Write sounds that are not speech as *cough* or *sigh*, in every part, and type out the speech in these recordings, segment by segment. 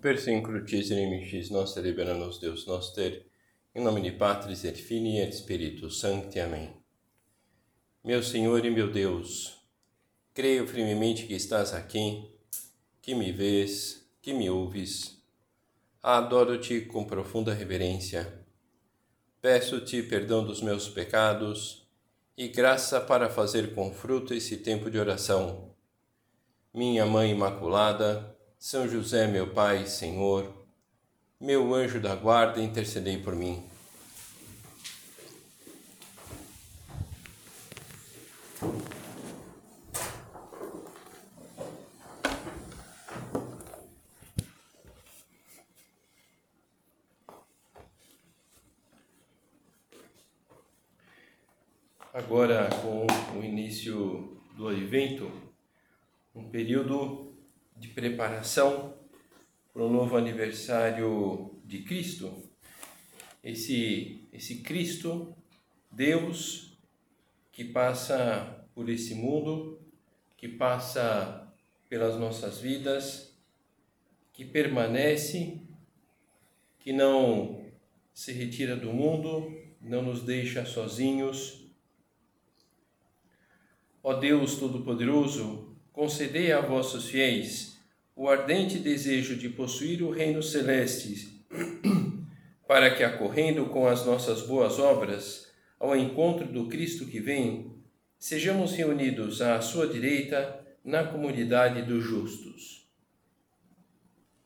persem crucis inimicis nostre libera-nos Deus noster, em nome de Patris et Filii et Spiritus Sancti. Amém. Meu Senhor e meu Deus, creio firmemente que estás aqui, que me vês, que me ouves. Adoro-te com profunda reverência. Peço-te perdão dos meus pecados e graça para fazer com fruto esse tempo de oração. Minha Mãe Imaculada, São José, meu Pai, Senhor, meu anjo da guarda, intercedei por mim. Agora, com o início do advento, um período de preparação para o novo aniversário de Cristo. Esse, esse Cristo, Deus, que passa por esse mundo, que passa pelas nossas vidas, que permanece, que não se retira do mundo, não nos deixa sozinhos. Ó Deus Todo-Poderoso, concedei a vossos fiéis o ardente desejo de possuir o reino celeste, *clears throat* para que, acorrendo com as nossas boas obras ao encontro do Cristo que vem, sejamos reunidos à sua direita na comunidade dos justos.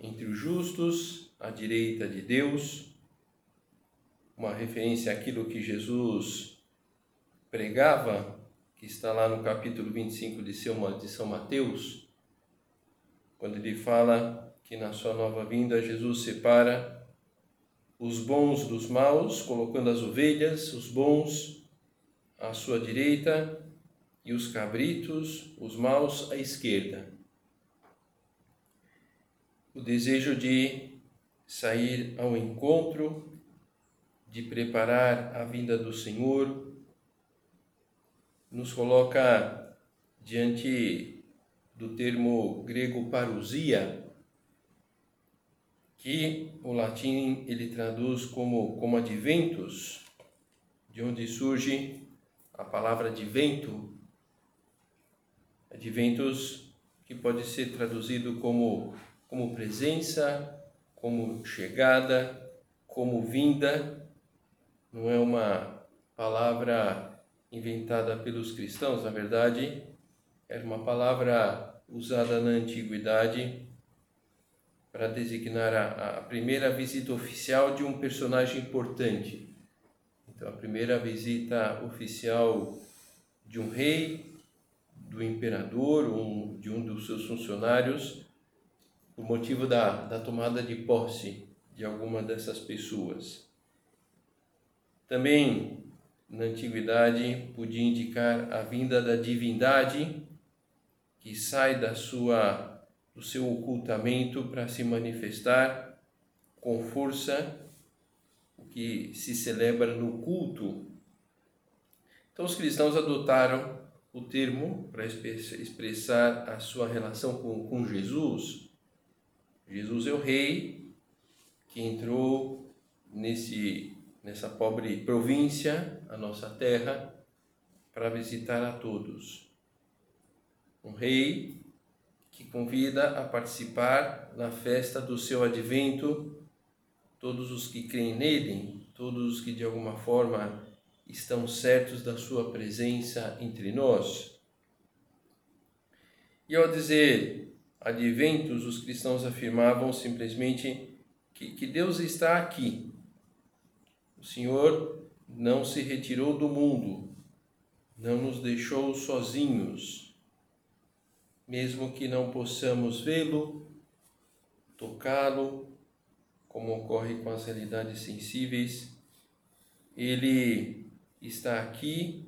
Entre os justos, à direita de Deus, uma referência àquilo que Jesus pregava, que está lá no capítulo 25 de São Mateus, quando ele fala que na sua nova vinda Jesus separa os bons dos maus, colocando as ovelhas, os bons à sua direita e os cabritos, os maus à esquerda. O desejo de sair ao encontro, de preparar a vinda do Senhor, nos coloca diante do termo grego parousia, que o latim ele traduz como como adventus, de onde surge a palavra de vento. Adventus que pode ser traduzido como como presença, como chegada, como vinda. Não é uma palavra inventada pelos cristãos, na verdade, era uma palavra usada na antiguidade para designar a, a, primeira visita oficial de um personagem importante. Então, a primeira visita oficial de um rei, do imperador, um, de um dos seus funcionários, por motivo da, da tomada de posse de alguma dessas pessoas. Também, na antiguidade, podia indicar a vinda da divindade que sai da sua do seu ocultamento para se manifestar com força, o que se celebra no culto. Então os cristãos adotaram o termo para expressar a sua relação com, com Jesus. Jesus é o rei que entrou nesse nessa pobre província, a nossa terra, para visitar a todos um rei que convida a participar na festa do seu advento todos os que creem nele, todos os que de alguma forma estão certos da sua presença entre nós. E ao dizer adventos, os cristãos afirmavam simplesmente que, que Deus está aqui. O Senhor não se retirou do mundo, não nos deixou sozinhos mesmo que não possamos vê-lo, tocá-lo, como ocorre com as realidades sensíveis, ele está aqui,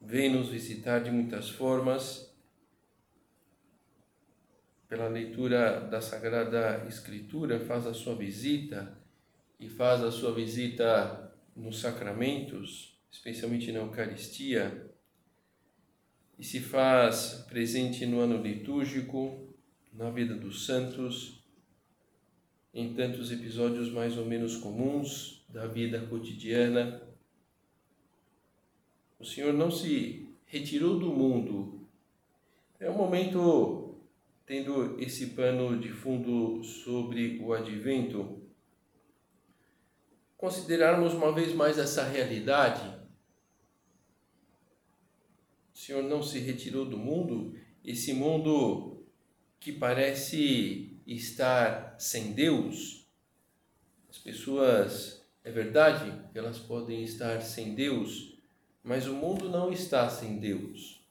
vem nos visitar de muitas formas. Pela leitura da Sagrada Escritura, faz a sua visita e faz a sua visita nos sacramentos, especialmente na Eucaristia e se faz presente no ano litúrgico, na vida dos santos, em tantos episódios mais ou menos comuns da vida cotidiana. O Senhor não se retirou do mundo. É um momento tendo esse pano de fundo sobre o advento, considerarmos uma vez mais essa realidade. O Senhor não se retirou do mundo, esse mundo que parece estar sem Deus. As pessoas, é verdade, elas podem estar sem Deus, mas o mundo não está sem Deus.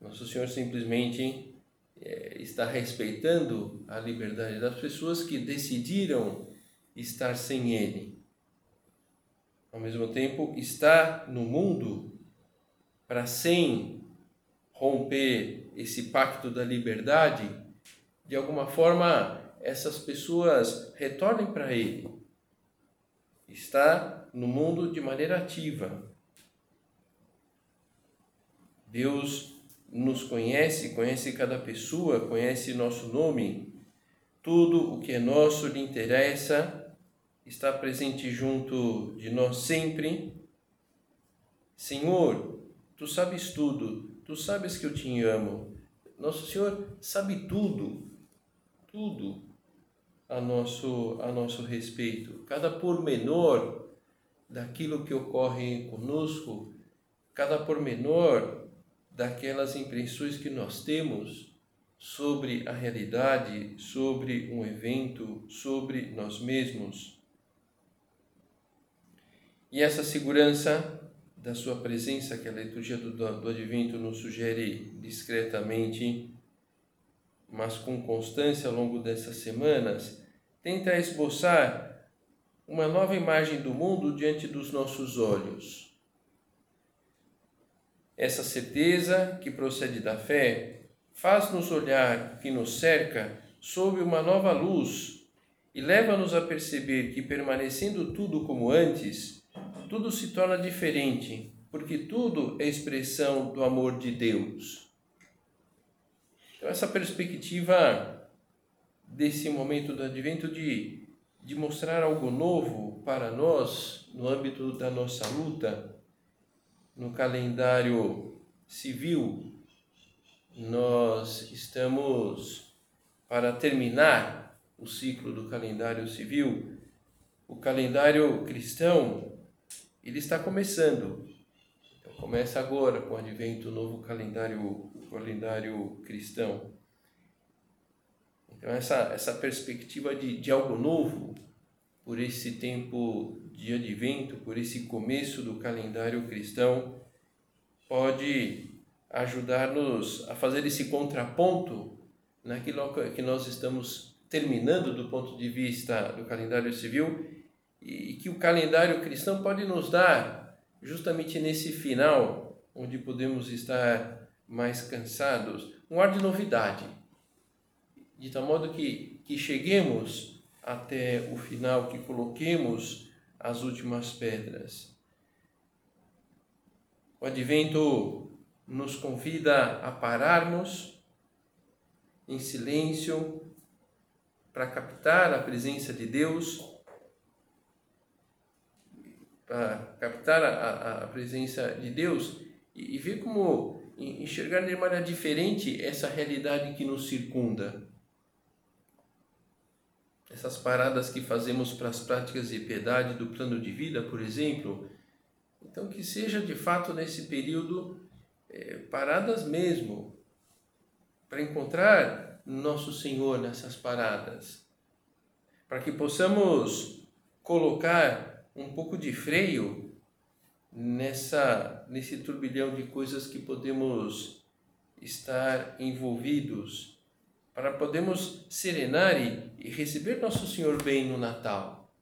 Nosso Senhor simplesmente é, está respeitando a liberdade das pessoas que decidiram estar sem Ele. Ao mesmo tempo, está no mundo para, sem romper esse pacto da liberdade, de alguma forma essas pessoas retornem para Ele. Está no mundo de maneira ativa. Deus nos conhece, conhece cada pessoa, conhece nosso nome. Tudo o que é nosso lhe interessa, está presente junto de nós sempre. Senhor, tu sabes tudo, tu sabes que eu te amo. Nosso Senhor sabe tudo, tudo a nosso, a nosso respeito. Cada pormenor daquilo que ocorre conosco, cada pormenor daquelas impressões que nós temos sobre a realidade, sobre um evento, sobre nós mesmos. E essa segurança da sua presença, que a liturgia do, do Advento nos sugere discretamente, mas com constância ao longo dessas semanas, tenta esboçar uma nova imagem do mundo diante dos nossos olhos. Essa certeza que procede da fé faz-nos olhar que nos cerca sob uma nova luz e leva-nos a perceber que, permanecendo tudo como antes, tudo se torna diferente, porque tudo é expressão do amor de Deus. Então, essa perspectiva desse momento do advento de, de mostrar algo novo para nós no âmbito da nossa luta no calendário civil, nós estamos para terminar o ciclo do calendário civil. O calendário cristão, ele está começando. Então, começa agora com o advento do novo calendário, calendário cristão. Então, essa, essa perspectiva de, de algo novo, por esse tempo de advento, por esse começo do calendário cristão, pode ajudar-nos a fazer esse contraponto naquilo que nós estamos terminando do ponto de vista do calendário civil e que o calendário cristão pode nos dar justamente nesse final, onde podemos estar mais cansados, um ar de novidade, de tal modo que, que cheguemos até o final, que coloquemos as últimas pedras. O advento nos convida a pararmos em silêncio para captar a presença de Deus, para captar a, a presença de Deus e, e ver como enxergar de maneira diferente essa realidade que nos circunda essas paradas que fazemos para as práticas de piedade do plano de vida, por exemplo. Então, que seja de fato nesse período é, paradas mesmo, para encontrar nosso Senhor nessas paradas, para que possamos colocar um pouco de freio nessa nesse turbilhão de coisas que podemos estar envolvidos para podermos serenar e, receber Nosso Senhor bem no Natal.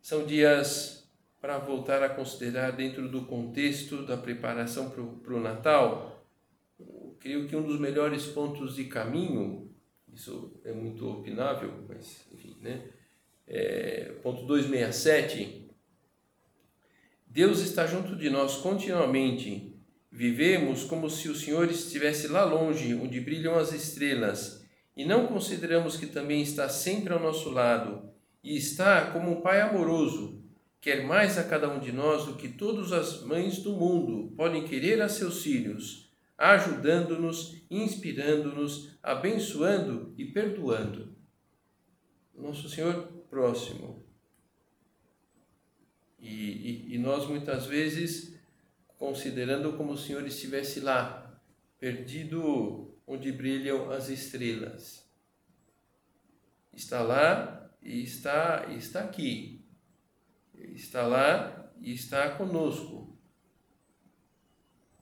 São dias para voltar a considerar dentro do contexto da preparação para o Natal. Eu creio que um dos melhores pontos de caminho, isso é muito opinável, mas enfim, né? É, ponto 267. Deus está junto de nós continuamente Vivemos como se o Senhor estivesse lá longe, onde brilham as estrelas, e não consideramos que também está sempre ao nosso lado e está como um Pai amoroso, quer mais a cada um de nós do que todas as mães do mundo podem querer a seus filhos, ajudando-nos, inspirando-nos, abençoando e perdoando. Nosso Senhor próximo. E, e, e nós muitas vezes considerando como o Senhor estivesse lá, perdido onde brilham as estrelas. Está lá e está, está aqui. Está lá e está conosco.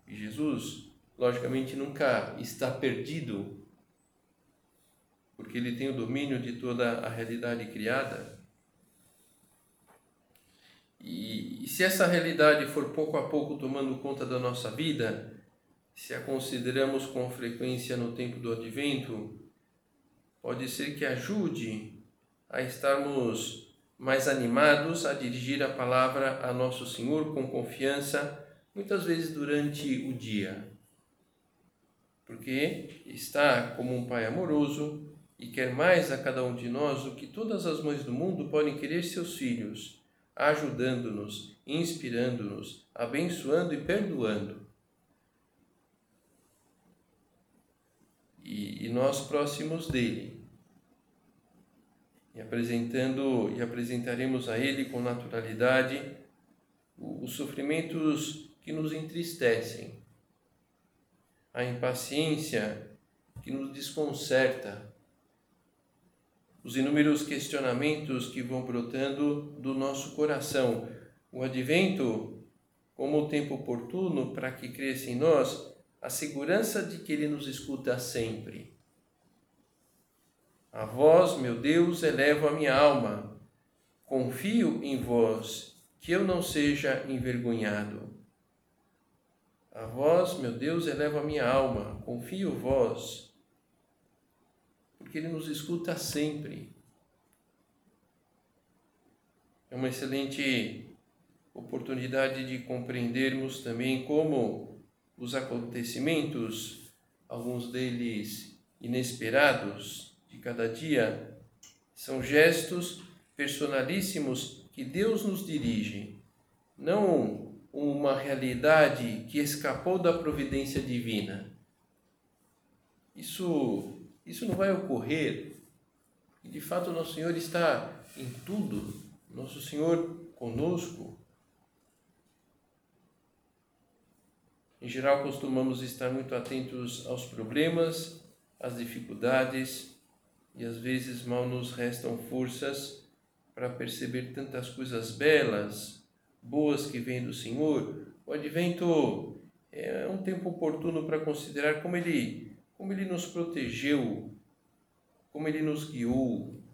E Jesus, logicamente, nunca está perdido, porque ele tem o domínio de toda a realidade criada. E, e se essa realidade for pouco a pouco tomando conta da nossa vida, se a consideramos com frequência no tempo do advento, pode ser que ajude a estarmos mais animados a dirigir a palavra a nosso Senhor com confiança, muitas vezes durante o dia. Porque está como um Pai amoroso e quer mais a cada um de nós do que todas as mães do mundo podem querer seus filhos, ajudando-nos, inspirando-nos, abençoando e perdoando. E, e nós próximos dele e apresentando e apresentaremos a Ele com naturalidade os sofrimentos que nos entristecem, a impaciência que nos desconcerta, os inúmeros questionamentos que vão brotando do nosso coração, o advento como o tempo oportuno para que cresça em nós a segurança de que Ele nos escuta sempre a vós, meu Deus, elevo a minha alma. Confio em vós, que eu não seja envergonhado. A vós, meu Deus, elevo a minha alma. Confio vós, porque Ele nos escuta sempre. É uma excelente oportunidade de compreendermos também como os acontecimentos, alguns deles inesperados, de cada dia são gestos personalíssimos que Deus nos dirige, não uma realidade que escapou da providência divina. Isso, isso não vai ocorrer. E de fato, nosso Senhor está em tudo, nosso Senhor conosco. Em geral, costumamos estar muito atentos aos problemas, às dificuldades, e às vezes mal nos restam forças para perceber tantas coisas belas, boas que vêm do Senhor. O advento é um tempo oportuno para considerar como ele, como ele nos protegeu, como ele nos guiou,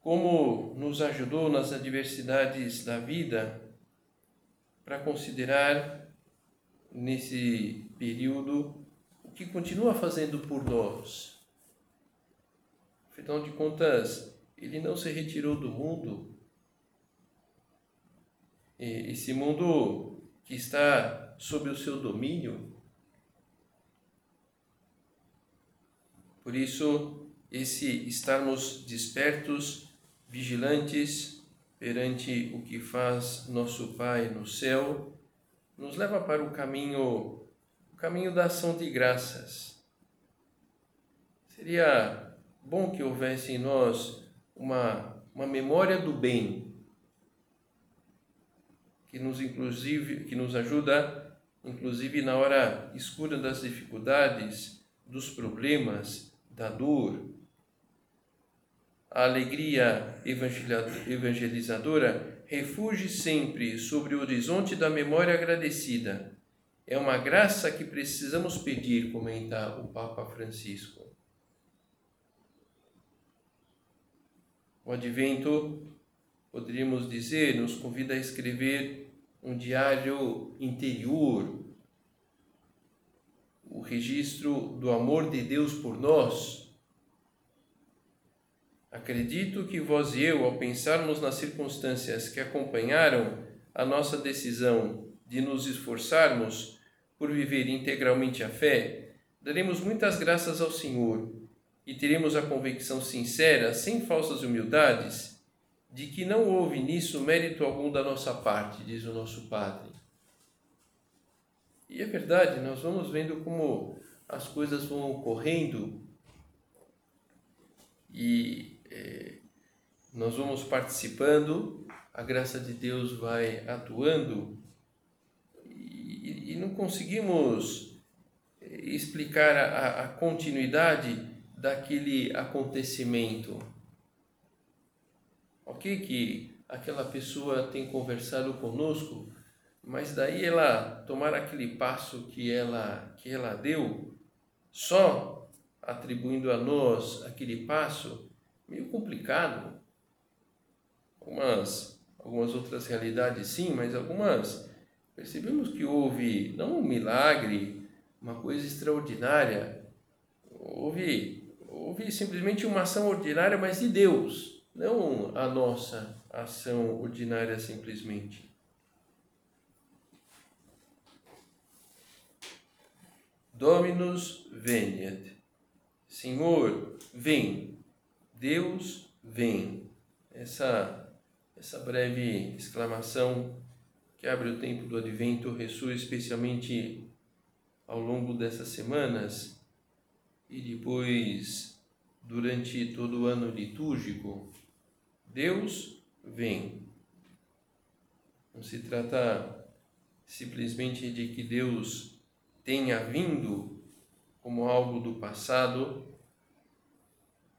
como nos ajudou nas adversidades da vida, para considerar nesse período o que continua fazendo por nós Afinal de contas, ele não se retirou do mundo. Esse mundo que está sob o seu domínio. Por isso, esse estarmos despertos, vigilantes perante o que faz nosso Pai no céu, nos leva para o caminho, o caminho da ação de graças. Seria bom que houvesse em nós uma, uma memória do bem, que nos inclusive que nos ajuda inclusive na hora escura das dificuldades, dos problemas, da dor. A alegria evangelizadora refugie sempre sobre o horizonte da memória agradecida. É uma graça que precisamos pedir, comenta o Papa Francisco. O advento, poderíamos dizer, nos convida a escrever um diário interior, o registro do amor de Deus por nós. Acredito que vós e eu, ao pensarmos nas circunstâncias que acompanharam a nossa decisão de nos esforçarmos por viver integralmente a fé, daremos muitas graças ao Senhor e teremos a convicção sincera, sem falsas humildades, de que não houve nisso mérito algum da nossa parte, diz o nosso Padre. E é verdade, nós vamos vendo como as coisas vão ocorrendo e é, nós vamos participando, a graça de Deus vai atuando e, e não conseguimos explicar a, a continuidade daquele acontecimento. Ok, que aquela pessoa tem conversado conosco, mas daí ela tomar aquele passo que ela que ela deu, só atribuindo a nós aquele passo, meio complicado. Algumas algumas outras realidades sim, mas algumas percebemos que houve não um milagre, uma coisa extraordinária, houve houve simplesmente uma ação ordinária, mas de Deus, não a nossa ação ordinária simplesmente. Dominus veniet. Senhor, vem. Deus, vem. Essa essa breve exclamação que abre o tempo do advento ressoa especialmente ao longo dessas semanas e depois durante todo o ano litúrgico, Deus vem. Não se trata simplesmente de que Deus tenha vindo como algo do passado,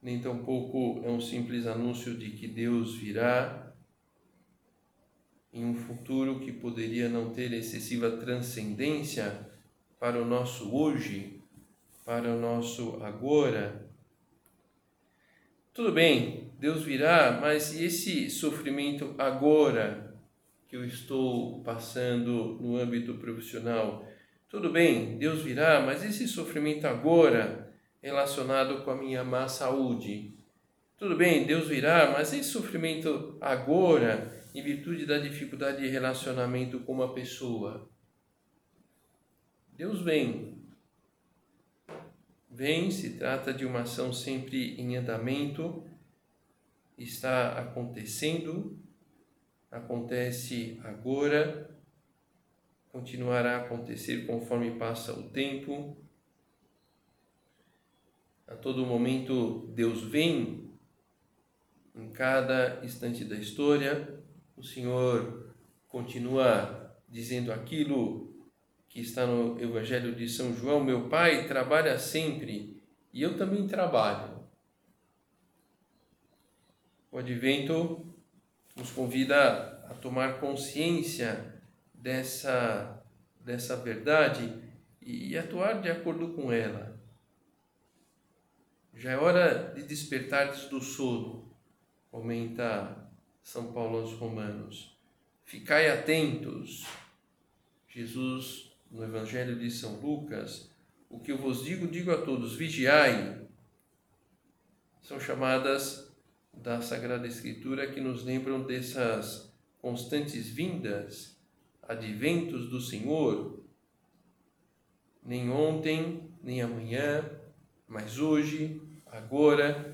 nem tampouco é um simples anúncio de que Deus virá em um futuro que poderia não ter excessiva transcendência para o nosso hoje, para o nosso agora. Tudo bem, Deus virá, mas e esse sofrimento agora que eu estou passando no âmbito profissional? Tudo bem, Deus virá, mas esse sofrimento agora relacionado com a minha má saúde? Tudo bem, Deus virá, mas esse sofrimento agora em virtude da dificuldade de relacionamento com uma pessoa? Deus vem, vem, se trata de uma ação sempre em andamento, está acontecendo, acontece agora, continuará a acontecer conforme passa o tempo. A todo momento Deus vem em cada instante da história, o Senhor continua dizendo aquilo que está no Evangelho de São João, meu Pai trabalha sempre e eu também trabalho. O advento nos convida a tomar consciência dessa, dessa verdade e atuar de acordo com ela. Já é hora de despertar do sono, comenta São Paulo aos Romanos. Ficai atentos. Jesus no Evangelho de São Lucas, o que eu vos digo, digo a todos: vigiai. São chamadas da Sagrada Escritura que nos lembram dessas constantes vindas, adventos do Senhor, nem ontem, nem amanhã, mas hoje, agora.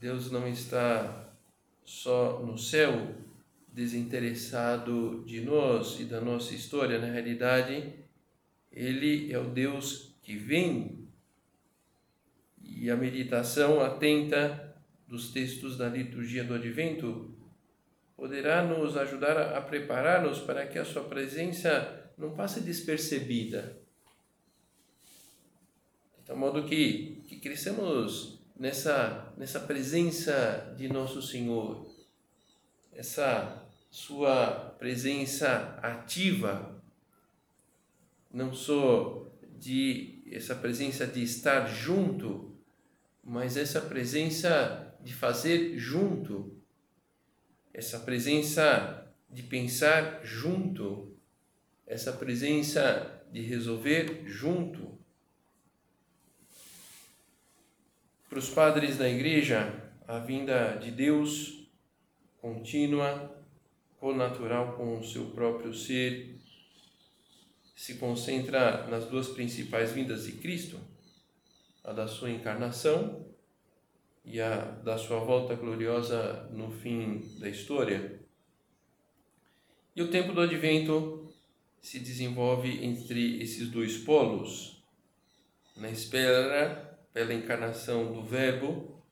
Deus não está só no céu, desinteressado de nós e da nossa história, na realidade, ele é o Deus que vem. E a meditação atenta dos textos da liturgia do Advento poderá nos ajudar a preparar-nos para que a sua presença não passe despercebida. De tal modo que, que nessa, nessa presença de nosso Senhor, essa sua presença ativa, não só de essa presença de estar junto, mas essa presença de fazer junto, essa presença de pensar junto, essa presença de resolver junto. Para os padres da igreja, a vinda de Deus contínua natural com o seu próprio ser, se concentra nas duas principais vindas de Cristo, a da sua encarnação e a da sua volta gloriosa no fim da história. E o tempo do advento se desenvolve entre esses dois polos, na espera pela encarnação do Verbo,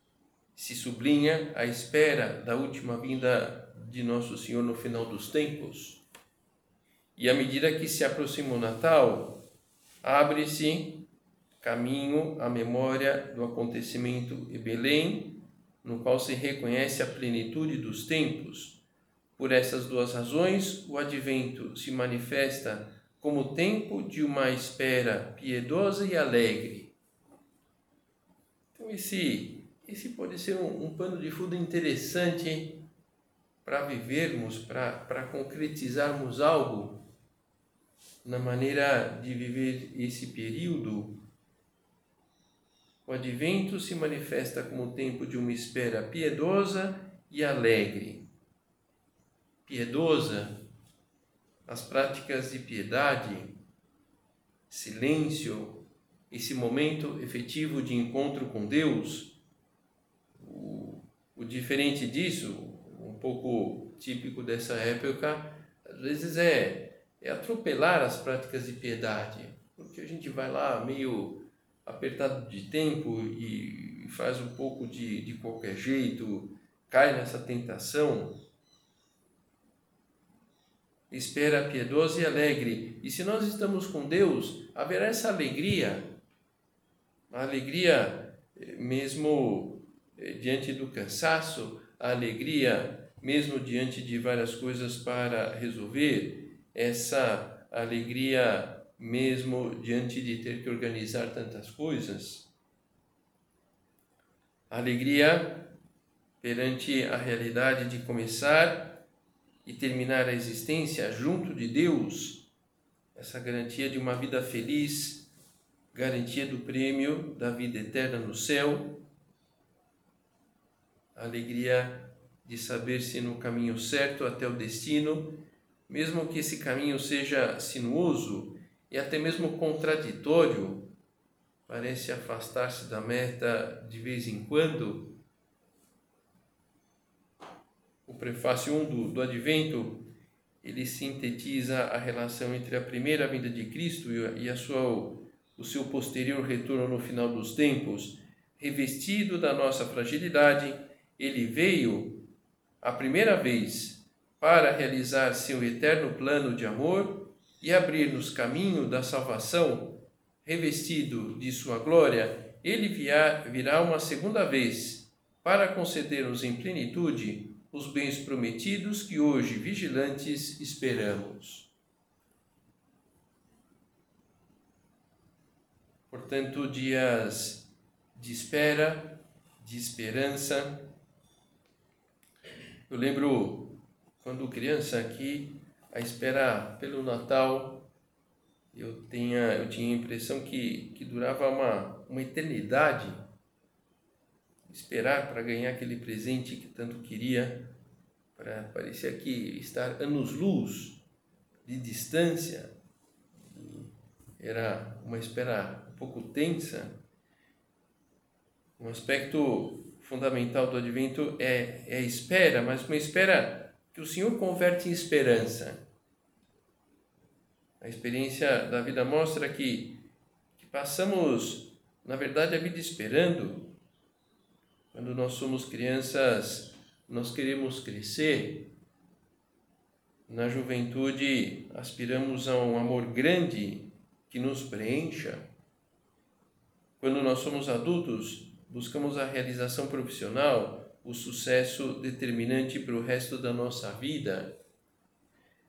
se sublinha a espera da última vinda de Nosso Senhor no final dos tempos. E à medida que se aproxima o Natal, abre-se caminho à memória do acontecimento em Belém, no qual se reconhece a plenitude dos tempos. Por essas duas razões, o advento se manifesta como tempo de uma espera piedosa e alegre. Então, esse, esse pode ser um, um pano de fundo interessante para vivermos, para concretizarmos algo na maneira de viver esse período. O advento se manifesta como tempo de uma espera piedosa e alegre. Piedosa, as práticas de piedade, silêncio, esse momento efetivo de encontro com Deus. O, o diferente disso, um pouco típico dessa época, às vezes é, é atropelar as práticas de piedade, porque a gente vai lá meio apertado de tempo e faz um pouco de, de qualquer jeito, cai nessa tentação. Espera piedosa e alegre. E se nós estamos com Deus, haverá essa alegria, a alegria eh, mesmo eh, diante do cansaço, a alegria, mesmo diante de várias coisas para resolver, essa alegria, mesmo diante de ter que organizar tantas coisas, alegria perante a realidade de começar e terminar a existência junto de Deus, essa garantia de uma vida feliz, garantia do prêmio da vida eterna no céu alegria de saber-se no caminho certo até o destino, mesmo que esse caminho seja sinuoso e até mesmo contraditório, parece afastar-se da meta de vez em quando. O prefácio 1 do, do Advento ele sintetiza a relação entre a primeira vinda de Cristo e a sua, o seu posterior retorno no final dos tempos, revestido da nossa fragilidade ele veio a primeira vez para realizar seu eterno plano de amor e abrir-nos caminho da salvação, revestido de sua glória, ele virá uma segunda vez para conceder-nos em plenitude os bens prometidos que hoje, vigilantes, esperamos. Portanto, dias de espera, de esperança, eu lembro quando criança aqui, a espera pelo Natal, eu tinha, eu tinha a impressão que, que durava uma, uma eternidade esperar para ganhar aquele presente que tanto queria, para parecia que estar anos-luz de distância. Era uma espera um pouco tensa. Um aspecto fundamental do advento é, é a espera, mas uma espera que o Senhor converte em esperança. A experiência da vida mostra que, que passamos, na verdade, a vida esperando. Quando nós somos crianças, nós queremos crescer. Na juventude, aspiramos a um amor grande que nos preencha. Quando nós somos adultos, buscamos a realização profissional, o sucesso determinante para o resto da nossa vida.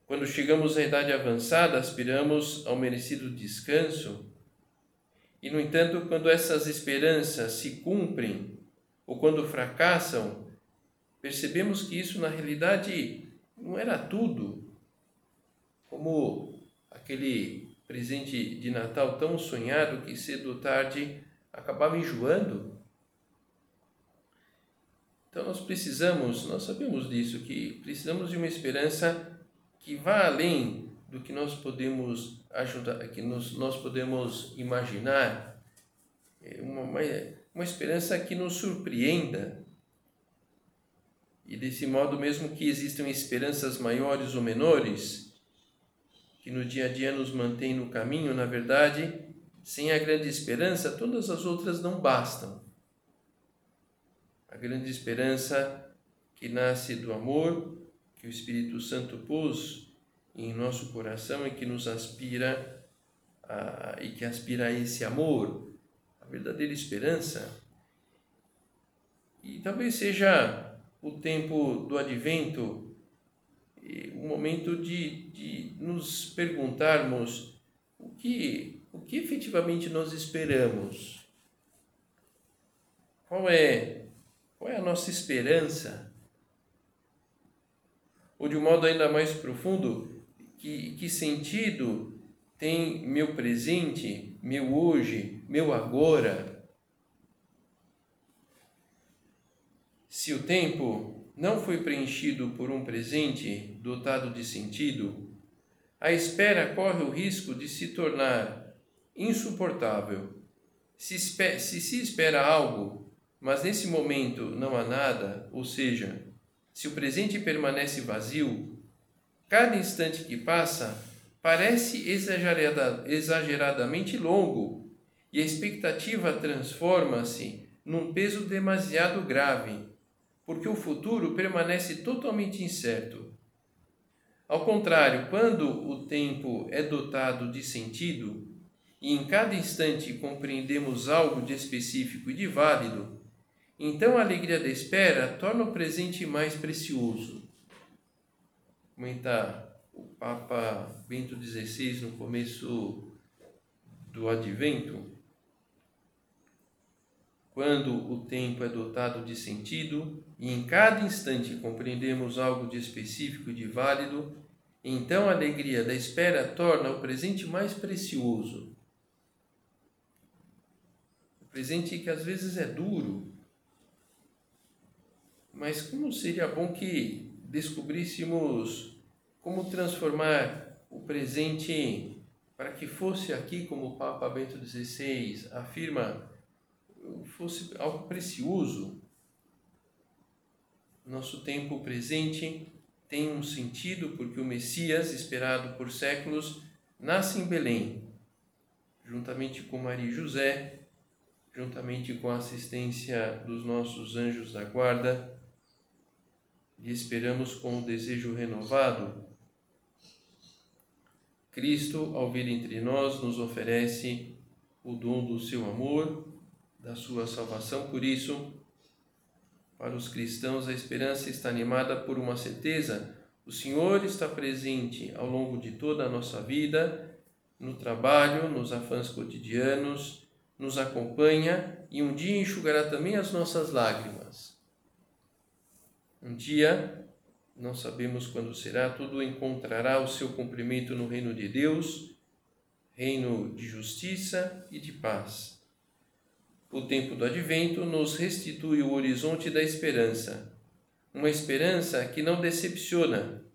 Quando chegamos à idade avançada, aspiramos ao merecido descanso. E, no entanto, quando essas esperanças se cumprem ou quando fracassam, percebemos que isso na realidade não era tudo. Como aquele presente de Natal tão sonhado que cedo ou tarde acabava enjoando. Então nós precisamos, nós sabemos disso, que precisamos de uma esperança que vá além do que nós podemos ajudar, que nós, nós podemos imaginar. é uma, uma, uma esperança que nos surpreenda. E desse modo, mesmo que existam esperanças maiores ou menores, que no dia a dia nos mantêm no caminho, na verdade, sem a grande esperança, todas as outras não bastam. A grande esperança que nasce do amor que o Espírito Santo pôs em nosso coração e que nos aspira a, e que aspira a esse amor, a verdadeira esperança. E talvez seja o tempo do advento, o momento de, de nos perguntarmos o que, o que efetivamente nós esperamos. Qual é, qual é a nossa esperança? Ou de um modo ainda mais profundo, que, que sentido tem meu presente, meu hoje, meu agora? Se o tempo não foi preenchido por um presente dotado de sentido, a espera corre o risco de se tornar insuportável. Se, se se espera algo, mas nesse momento não há nada, ou seja, se o presente permanece vazio, cada instante que passa parece exagerada, exageradamente longo e a expectativa transforma-se num peso demasiado grave porque o futuro permanece totalmente incerto. Ao contrário, quando o tempo é dotado de sentido e em cada instante compreendemos algo de específico e de válido, então a alegria da espera torna o presente mais precioso. Comenta o Papa Bento XVI no começo do Advento. Quando o tempo é dotado de sentido e em cada instante compreendemos algo de específico e de válido, então a alegria da espera torna o presente mais precioso. O presente que às vezes é duro, mas como seria bom que descobríssemos como transformar o presente para que fosse aqui, como o Papa Bento XVI afirma, fosse algo precioso. Nosso tempo presente tem um sentido porque o Messias, esperado por séculos, nasce em Belém, juntamente com Maria e José, juntamente com a assistência dos nossos anjos da guarda, e esperamos com um desejo renovado. Cristo, ao vir entre nós, nos oferece o dom do seu amor da sua salvação. Por isso, para os cristãos, a esperança está animada por uma certeza: o Senhor está presente ao longo de toda a nossa vida, no trabalho, nos afãs cotidianos, nos acompanha e um dia enxugará também as nossas lágrimas. Um dia, não sabemos quando será, tudo encontrará o seu cumprimento no reino de Deus, reino de justiça e de paz. O tempo do advento nos restitui o horizonte da esperança, uma esperança que não decepciona,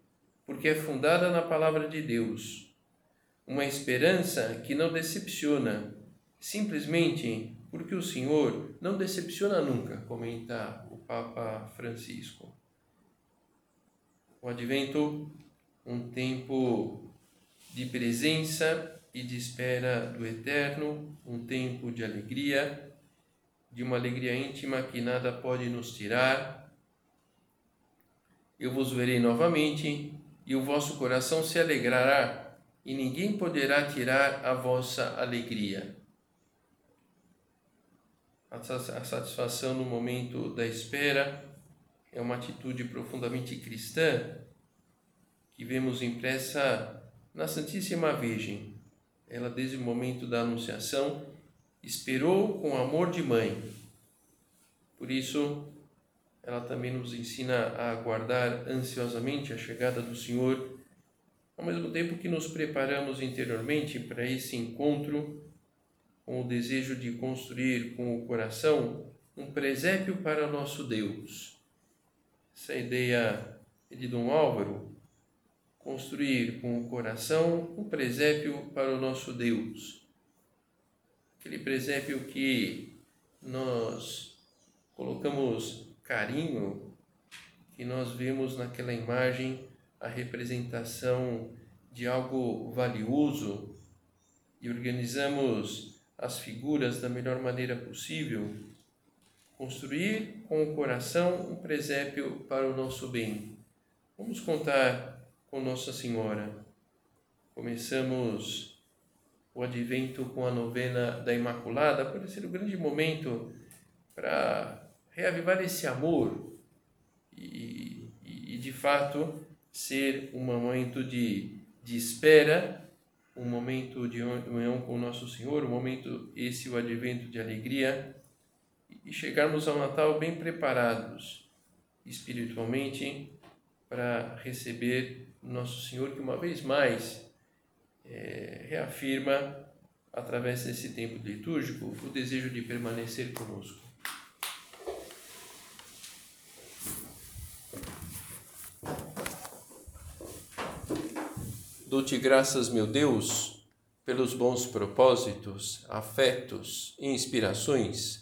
porque é fundada na palavra de Deus. Uma esperança que não decepciona, simplesmente porque o Senhor não decepciona nunca, comenta o Papa Francisco. O advento, um tempo de presença e de espera do eterno, um tempo de alegria de uma alegria íntima que nada pode nos tirar. Eu vos verei novamente e o vosso coração se alegrará e ninguém poderá tirar a vossa alegria. A satisfação no momento da espera é uma atitude profundamente cristã que vemos impressa na Santíssima Virgem. Ela, desde o momento da Anunciação, esperou com amor de mãe. Por isso, ela também nos ensina a aguardar ansiosamente a chegada do Senhor, ao mesmo tempo que nos preparamos interiormente para esse encontro com o desejo de construir com o coração um presépio para nosso Deus. Essa ideia é de Dom Álvaro, construir com o coração um presépio para o nosso Deus. Aquele presépio que nós colocamos carinho, que nós vemos naquela imagem a representação de algo valioso e organizamos as figuras da melhor maneira possível, construir com o coração um presépio para o nosso bem. Vamos contar com Nossa Senhora. Começamos o advento com a novena da Imaculada pode ser um grande momento para reavivar esse amor e, e, de fato ser um momento de, de espera, um momento de união com o nosso Senhor, um momento esse o advento de alegria e chegarmos ao Natal bem preparados espiritualmente para receber nosso Senhor que uma vez mais é, reafirma, através desse tempo litúrgico, o desejo de permanecer conosco. Dou-te graças, meu Deus, pelos bons propósitos, afetos e inspirações